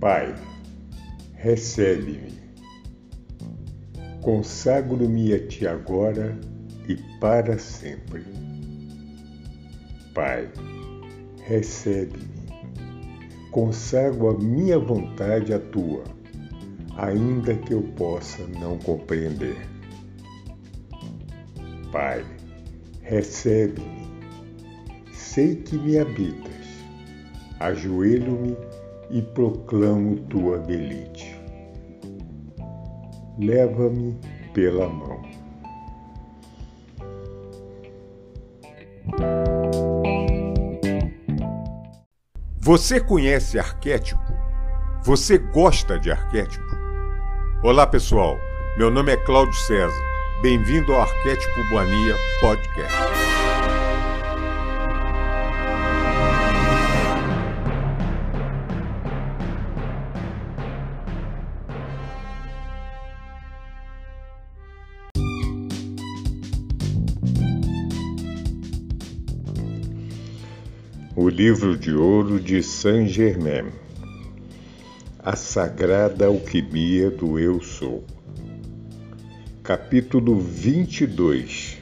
Pai, recebe-me. Consagro-me a Ti agora e para sempre. Pai, recebe-me. Consagro a minha vontade à Tua, ainda que eu possa não compreender. Pai, recebe-me. Sei que me habitas. Ajoelho-me e proclamo tua belite. Leva-me pela mão. Você conhece arquétipo? Você gosta de arquétipo? Olá, pessoal. Meu nome é Cláudio César. Bem-vindo ao Arquétipo Boania Podcast. Livro de ouro de Saint-Germain. A sagrada alquimia do Eu Sou. Capítulo 22.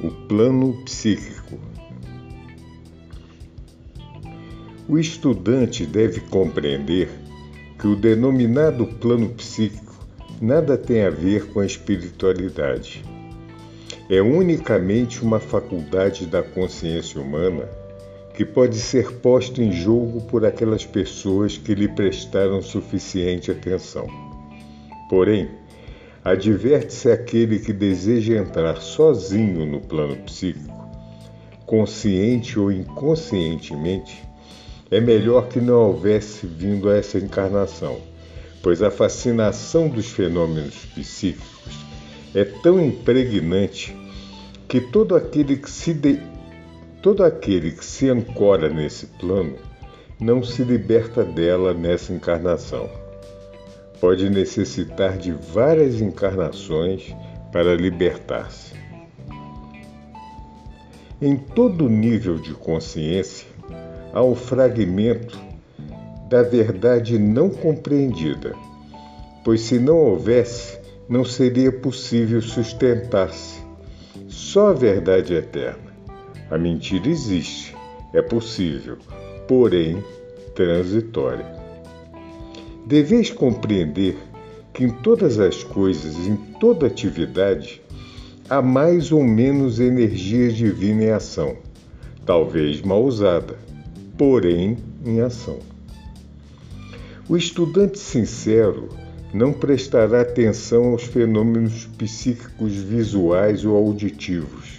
O plano psíquico. O estudante deve compreender que o denominado plano psíquico nada tem a ver com a espiritualidade. É unicamente uma faculdade da consciência humana que pode ser posto em jogo por aquelas pessoas que lhe prestaram suficiente atenção. Porém, adverte-se aquele que deseja entrar sozinho no plano psíquico, consciente ou inconscientemente, é melhor que não houvesse vindo a essa encarnação, pois a fascinação dos fenômenos psíquicos é tão impregnante que todo aquele que se de Todo aquele que se ancora nesse plano não se liberta dela nessa encarnação. Pode necessitar de várias encarnações para libertar-se. Em todo nível de consciência, há um fragmento da verdade não compreendida, pois se não houvesse, não seria possível sustentar-se. Só a verdade eterna a mentira existe, é possível, porém transitória. Deveis compreender que em todas as coisas, em toda atividade, há mais ou menos energia divina em ação, talvez mal usada, porém em ação. O estudante sincero não prestará atenção aos fenômenos psíquicos visuais ou auditivos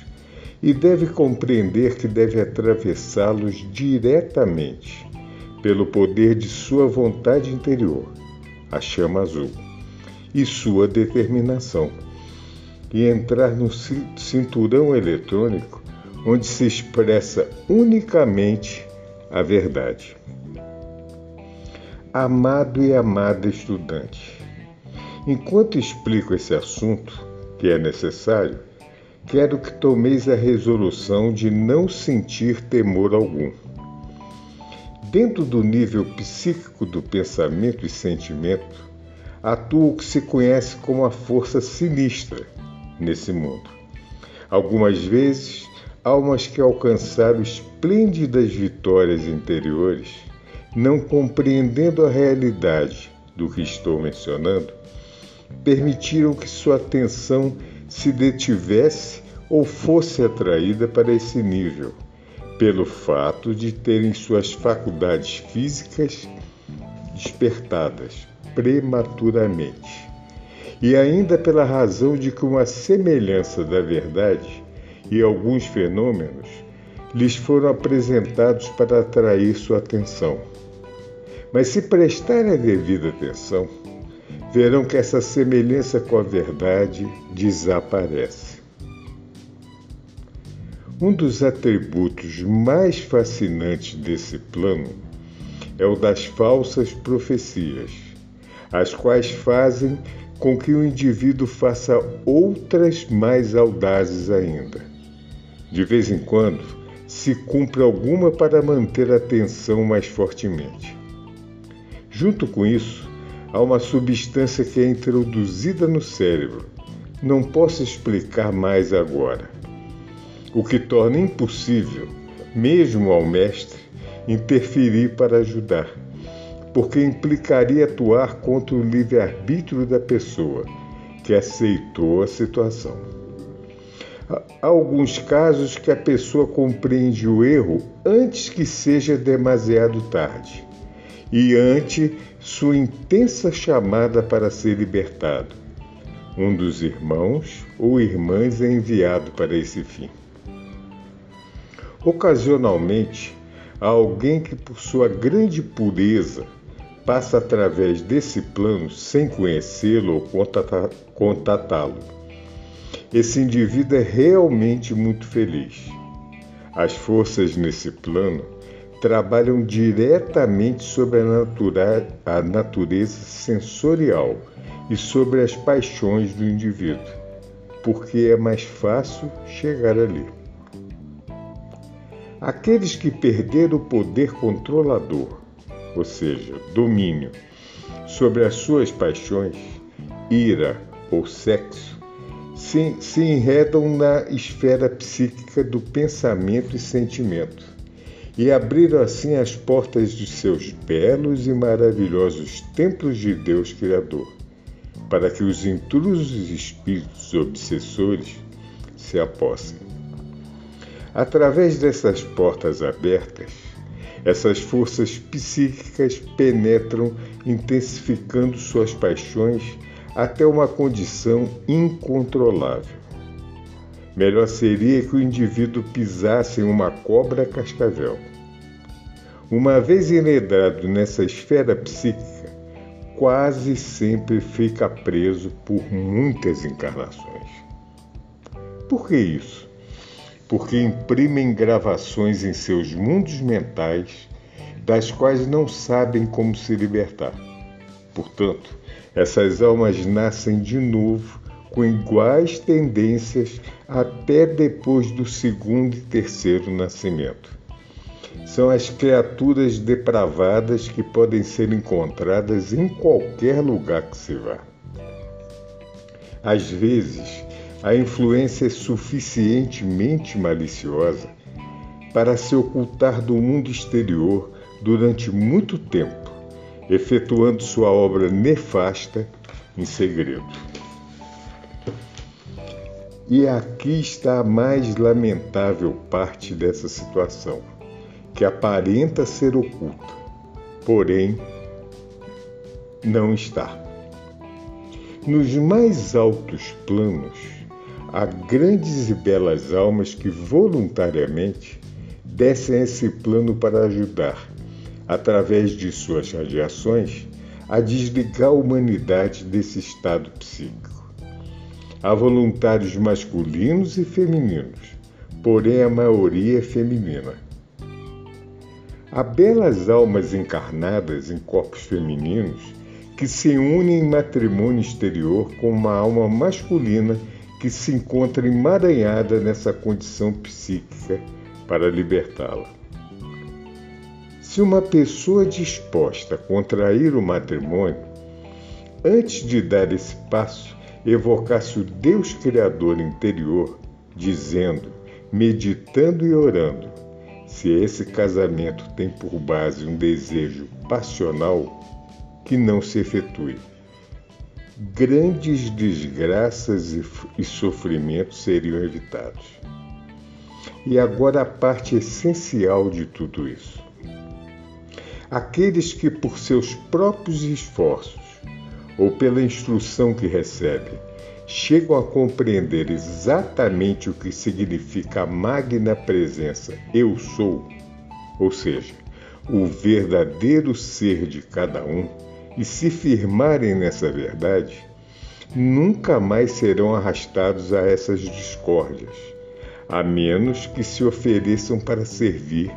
e deve compreender que deve atravessá-los diretamente pelo poder de sua vontade interior, a chama azul, e sua determinação, e entrar no cinturão eletrônico onde se expressa unicamente a verdade. Amado e amada estudante, enquanto explico esse assunto, que é necessário, quero que tomeis a resolução de não sentir temor algum. Dentro do nível psíquico do pensamento e sentimento, atua o que se conhece como a força sinistra nesse mundo. Algumas vezes, almas que alcançaram esplêndidas vitórias interiores, não compreendendo a realidade do que estou mencionando, permitiram que sua atenção se detivesse ou fosse atraída para esse nível, pelo fato de terem suas faculdades físicas despertadas prematuramente, e ainda pela razão de que uma semelhança da verdade e alguns fenômenos lhes foram apresentados para atrair sua atenção. Mas se prestarem a devida atenção, verão que essa semelhança com a verdade desaparece. Um dos atributos mais fascinantes desse plano é o das falsas profecias, as quais fazem com que o indivíduo faça outras mais audazes ainda. De vez em quando, se cumpre alguma para manter a atenção mais fortemente. Junto com isso, há uma substância que é introduzida no cérebro. Não posso explicar mais agora. O que torna impossível, mesmo ao mestre, interferir para ajudar, porque implicaria atuar contra o livre-arbítrio da pessoa que aceitou a situação. Há alguns casos que a pessoa compreende o erro antes que seja demasiado tarde e ante sua intensa chamada para ser libertado. Um dos irmãos ou irmãs é enviado para esse fim. Ocasionalmente, há alguém que, por sua grande pureza, passa através desse plano sem conhecê-lo ou contatá-lo. Esse indivíduo é realmente muito feliz. As forças nesse plano trabalham diretamente sobre a, natura, a natureza sensorial e sobre as paixões do indivíduo, porque é mais fácil chegar ali. Aqueles que perderam o poder controlador, ou seja, domínio, sobre as suas paixões, ira ou sexo, se, se enredam na esfera psíquica do pensamento e sentimento e abriram assim as portas de seus belos e maravilhosos templos de Deus Criador, para que os intrusos espíritos obsessores se apossem. Através dessas portas abertas, essas forças psíquicas penetram, intensificando suas paixões até uma condição incontrolável. Melhor seria que o indivíduo pisasse em uma cobra cascavel. Uma vez enredrado nessa esfera psíquica, quase sempre fica preso por muitas encarnações. Por que isso? Porque imprimem gravações em seus mundos mentais, das quais não sabem como se libertar. Portanto, essas almas nascem de novo com iguais tendências até depois do segundo e terceiro nascimento. São as criaturas depravadas que podem ser encontradas em qualquer lugar que se vá. Às vezes, a influência é suficientemente maliciosa para se ocultar do mundo exterior durante muito tempo, efetuando sua obra nefasta em segredo. E aqui está a mais lamentável parte dessa situação, que aparenta ser oculta, porém não está. Nos mais altos planos, há grandes e belas almas que voluntariamente descem esse plano para ajudar, através de suas radiações, a desligar a humanidade desse estado psíquico. Há voluntários masculinos e femininos, porém a maioria é feminina. Há belas almas encarnadas em corpos femininos que se unem em matrimônio exterior com uma alma masculina que se encontra emaranhada nessa condição psíquica para libertá-la. Se uma pessoa disposta a contrair o matrimônio, antes de dar esse passo, evocasse o Deus Criador interior, dizendo, meditando e orando: se esse casamento tem por base um desejo passional, que não se efetue. Grandes desgraças e sofrimentos seriam evitados. E agora a parte essencial de tudo isso. Aqueles que, por seus próprios esforços, ou pela instrução que recebem, chegam a compreender exatamente o que significa a magna presença eu sou, ou seja, o verdadeiro ser de cada um, e se firmarem nessa verdade, nunca mais serão arrastados a essas discórdias, a menos que se ofereçam para servir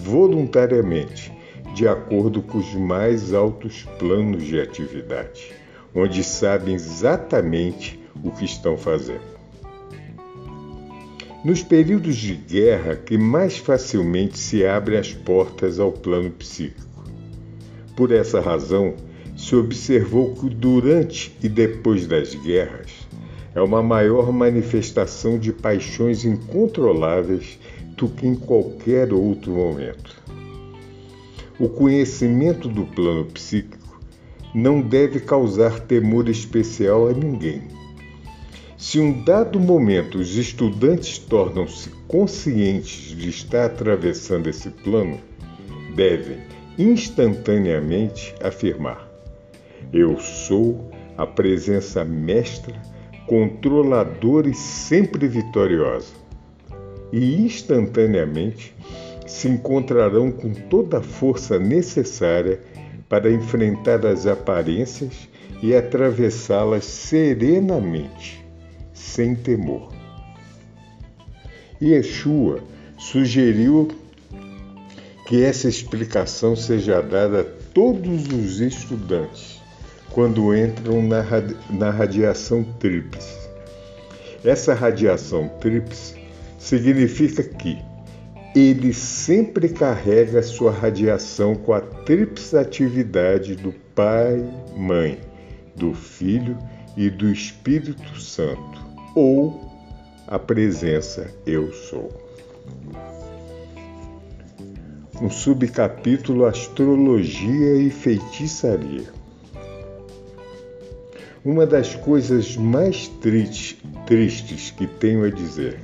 voluntariamente, de acordo com os mais altos planos de atividade onde sabem exatamente o que estão fazendo. Nos períodos de guerra que mais facilmente se abrem as portas ao plano psíquico, Por essa razão, se observou que durante e depois das guerras é uma maior manifestação de paixões incontroláveis do que em qualquer outro momento. O conhecimento do plano psíquico não deve causar temor especial a ninguém. Se um dado momento os estudantes tornam-se conscientes de estar atravessando esse plano, devem instantaneamente afirmar: Eu sou a presença mestra, controladora e sempre vitoriosa. E instantaneamente se encontrarão com toda a força necessária para enfrentar as aparências e atravessá-las serenamente, sem temor. Yeshua sugeriu que essa explicação seja dada a todos os estudantes quando entram na, na radiação tríplice. Essa radiação tríplice significa que ele sempre carrega sua radiação com a tríplice atividade do Pai, Mãe, do Filho e do Espírito Santo, ou a presença Eu Sou. Um subcapítulo Astrologia e Feitiçaria. Uma das coisas mais tristes que tenho a dizer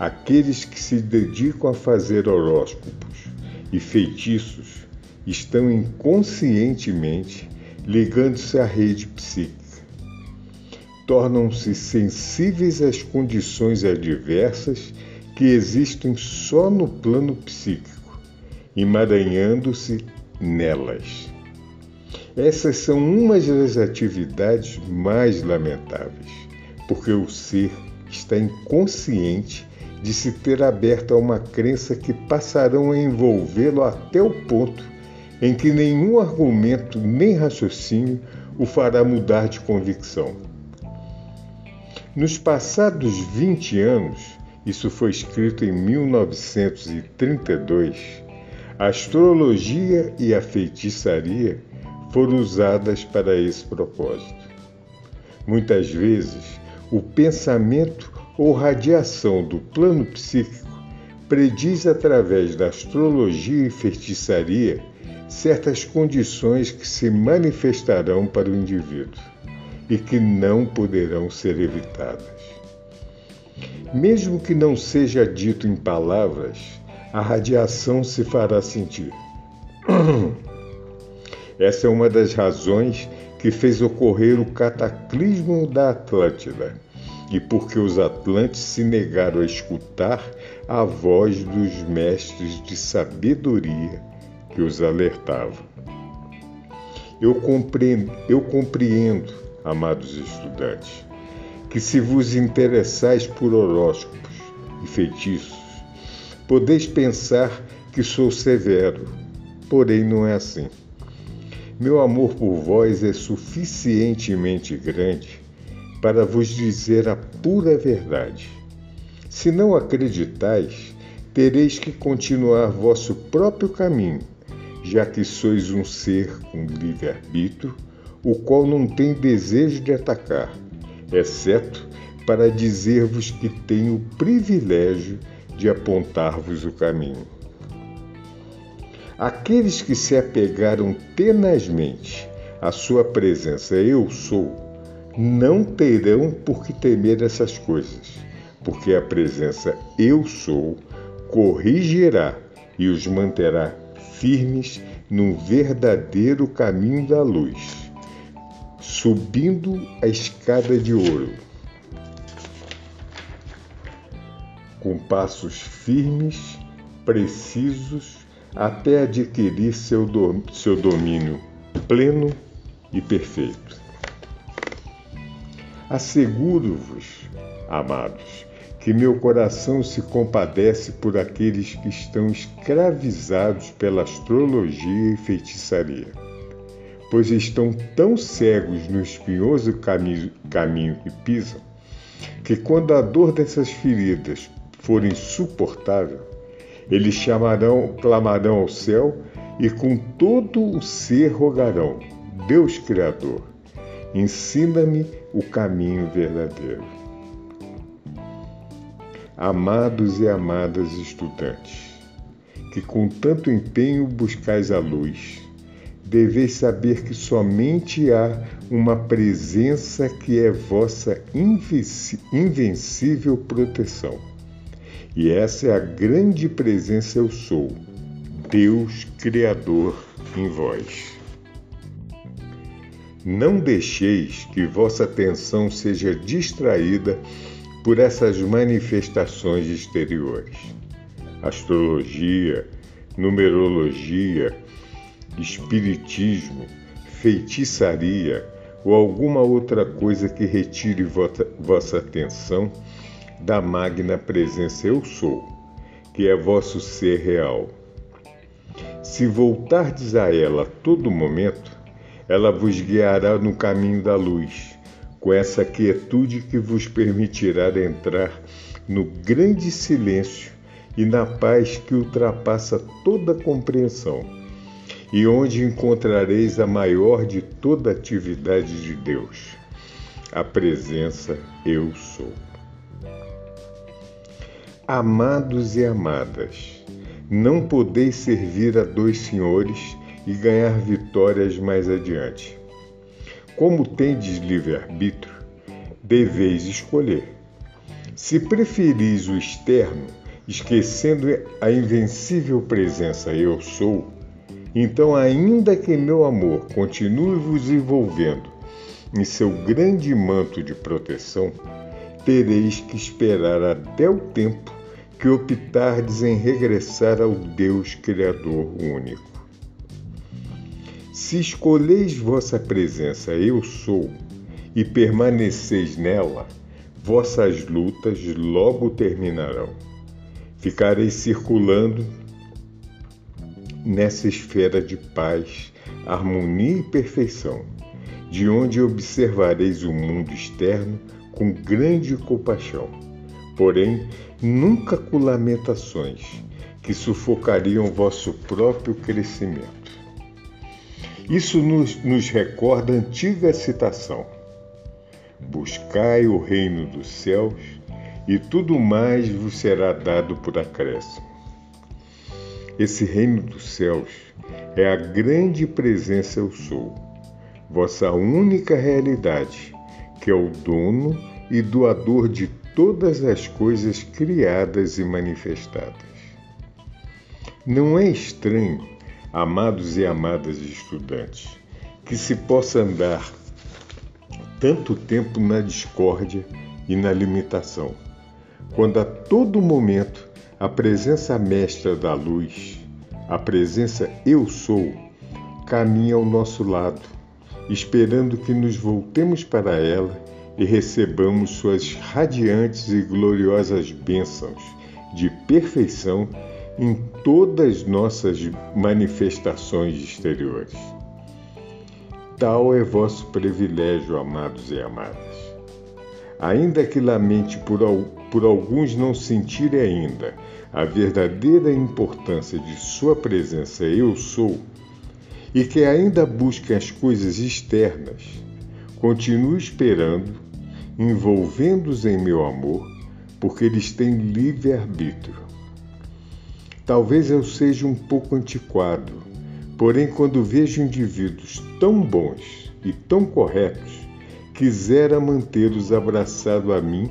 Aqueles que se dedicam a fazer horóscopos e feitiços estão inconscientemente ligando-se à rede psíquica. Tornam-se sensíveis às condições adversas que existem só no plano psíquico, emaranhando-se nelas. Essas são umas das atividades mais lamentáveis, porque o ser está inconsciente de se ter aberto a uma crença que passarão a envolvê-lo até o ponto em que nenhum argumento nem raciocínio o fará mudar de convicção. Nos passados 20 anos, isso foi escrito em 1932, a astrologia e a feitiçaria foram usadas para esse propósito. Muitas vezes, o pensamento ou radiação do plano psíquico prediz através da astrologia e feitiçaria certas condições que se manifestarão para o indivíduo e que não poderão ser evitadas. Mesmo que não seja dito em palavras, a radiação se fará sentir. Essa é uma das razões que fez ocorrer o cataclismo da Atlântida e porque os atlantes se negaram a escutar a voz dos mestres de sabedoria que os alertavam. Eu compreendo, eu compreendo, amados estudantes, que se vos interessais por horóscopos e feitiços, podeis pensar que sou severo, porém não é assim. Meu amor por vós é suficientemente grande para vos dizer a pura verdade. Se não acreditais, tereis que continuar vosso próprio caminho, já que sois um ser com livre-arbítrio, o qual não tem desejo de atacar, exceto para dizer-vos que tenho o privilégio de apontar-vos o caminho. Aqueles que se apegaram tenazmente à sua presença eu sou, não terão por que temer essas coisas, porque a presença Eu Sou corrigirá e os manterá firmes num verdadeiro caminho da luz, subindo a escada de ouro, com passos firmes, precisos, até adquirir seu, seu domínio pleno e perfeito. Asseguro-vos, amados, que meu coração se compadece por aqueles que estão escravizados pela astrologia e feitiçaria, pois estão tão cegos no espinhoso caminho, que pisam, que quando a dor dessas feridas for insuportável, eles chamarão, clamarão ao céu e com todo o ser rogarão: Deus Criador, ensina-me o caminho verdadeiro. Amados e amadas estudantes, que com tanto empenho buscais a luz, deveis saber que somente há uma presença que é vossa invencível proteção. E essa é a grande presença eu sou, Deus Criador em vós. Não deixeis que vossa atenção seja distraída por essas manifestações exteriores. Astrologia, numerologia, espiritismo, feitiçaria ou alguma outra coisa que retire vossa, atenção da magna presença Eu Sou, que é vosso ser real. Se voltardes a ela a todo momento, ela vos guiará no caminho da luz, com essa quietude que vos permitirá entrar no grande silêncio e na paz que ultrapassa toda compreensão, e onde encontrareis a maior de toda atividade de Deus, a presença Eu Sou. Amados e amadas, não podeis servir a dois senhores e ganhar vitórias mais adiante. Como tendes livre-arbítrio, deveis escolher. Se preferis o externo, esquecendo a invencível presença eu sou, então, ainda que meu amor continue vos envolvendo em seu grande manto de proteção, tereis que esperar até o tempo que optardes em regressar ao Deus Criador único. Se escolheis vossa presença, eu sou, e permaneceis nela, vossas lutas logo terminarão. Ficareis circulando nessa esfera de paz, harmonia e perfeição, de onde observareis o mundo externo com grande compaixão porém nunca com lamentações que sufocariam vosso próprio crescimento. Isso nos, nos recorda a antiga citação: Buscai o reino dos céus e tudo mais vos será dado por acréscimo. Esse reino dos céus é a grande presença eu sou, vossa única realidade, que é o dono e doador de todas as coisas criadas e manifestadas. Não é estranho, amados e amadas estudantes, que se possa andar tanto tempo na discórdia e na limitação, quando a todo momento a presença mestra da luz, a presença Eu Sou, caminha ao nosso lado, esperando que nos voltemos para ela e recebamos suas radiantes e gloriosas bênçãos de perfeição em todas nossas manifestações exteriores. Tal é vosso privilégio, amados e amadas. Ainda que lamente por, por alguns não sentirem ainda a verdadeira importância de sua presença eu sou, e que ainda busquem as coisas externas, Continuo esperando, envolvendo-os em meu amor, porque eles têm livre-arbítrio. Talvez eu seja um pouco antiquado, porém, quando vejo indivíduos tão bons e tão corretos, quisera mantê-los abraçados a mim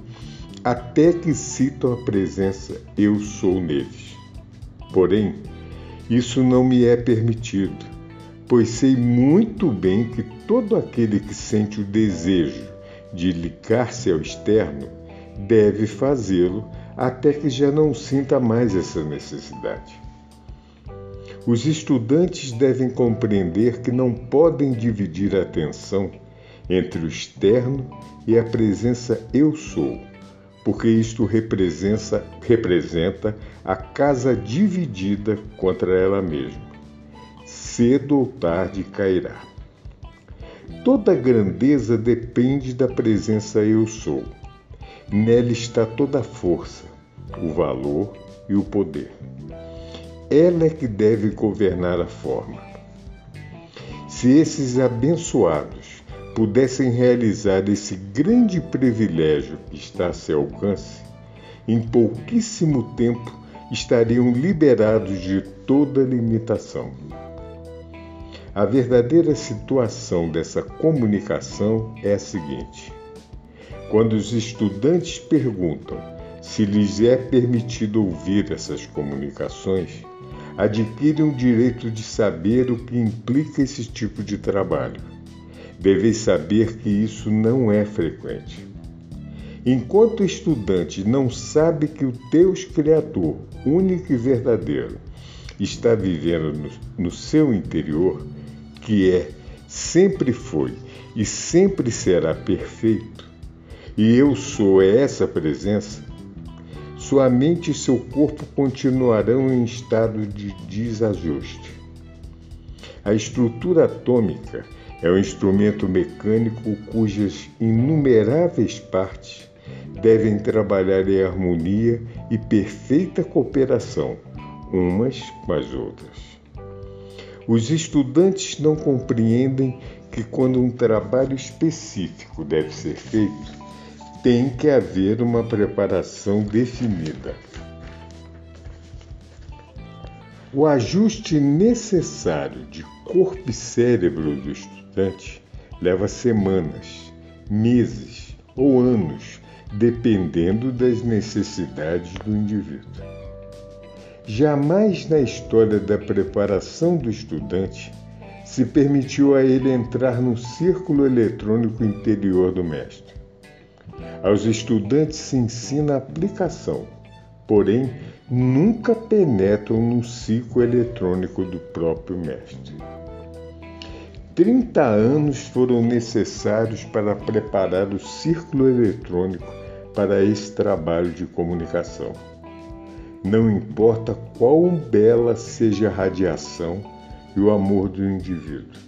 até que citam a presença eu sou neles. Porém, isso não me é permitido pois sei muito bem que todo aquele que sente o desejo de ligar-se ao externo deve fazê-lo até que já não sinta mais essa necessidade. Os estudantes devem compreender que não podem dividir a atenção entre o externo e a presença eu sou, porque isto representa, representa a casa dividida contra ela mesma cedo ou tarde cairá. Toda grandeza depende da presença Eu Sou. Nela está toda a força, o valor e o poder. ela é que deve governar a forma. Se esses abençoados pudessem realizar esse grande privilégio que está a seu alcance, em pouquíssimo tempo estariam liberados de toda limitação. A verdadeira situação dessa comunicação é a seguinte: quando os estudantes perguntam se lhes é permitido ouvir essas comunicações, adquirem o direito de saber o que implica esse tipo de trabalho. Deveis saber que isso não é frequente. Enquanto o estudante não sabe que o Deus Criador, único e verdadeiro, está vivendo no, no seu interior, que é, sempre foi e sempre será perfeito, e eu sou essa presença, sua mente e seu corpo continuarão em estado de desajuste. A estrutura atômica é um instrumento mecânico cujas inumeráveis partes devem trabalhar em harmonia e perfeita cooperação umas com as outras. Os estudantes não compreendem que quando um trabalho específico deve ser feito, tem que haver uma preparação definida. O ajuste necessário de corpo e cérebro do estudante leva semanas, meses ou anos, dependendo das necessidades do indivíduo. Jamais na história da preparação do estudante se permitiu a ele entrar no círculo eletrônico interior do mestre. Aos estudantes se ensina a aplicação, porém nunca penetram no ciclo eletrônico do próprio mestre. 30 anos foram necessários para preparar o círculo eletrônico para esse trabalho de comunicação. Não importa quão bela seja a radiação e o amor do indivíduo,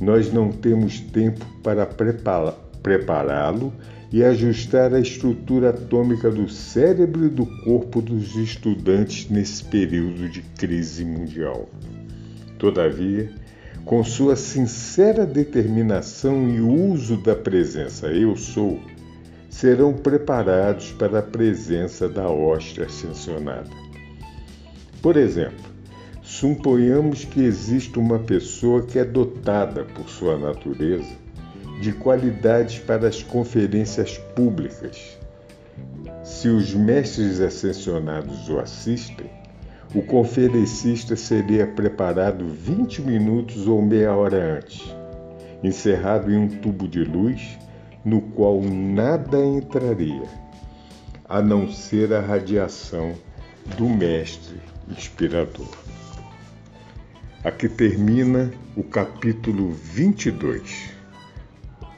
nós não temos tempo para prepará-lo e ajustar a estrutura atômica do cérebro e do corpo dos estudantes nesse período de crise mundial. Todavia, com sua sincera determinação e uso da presença Eu Sou, serão preparados para a presença da hóstia ascensionada. Por exemplo, suponhamos que exista uma pessoa que é dotada por sua natureza de qualidades para as conferências públicas. Se os mestres ascensionados o assistem, o conferencista seria preparado 20 minutos ou meia hora antes, encerrado em um tubo de luz no qual nada entraria, a não ser a radiação do Mestre Inspirador. Aqui termina o capítulo 22.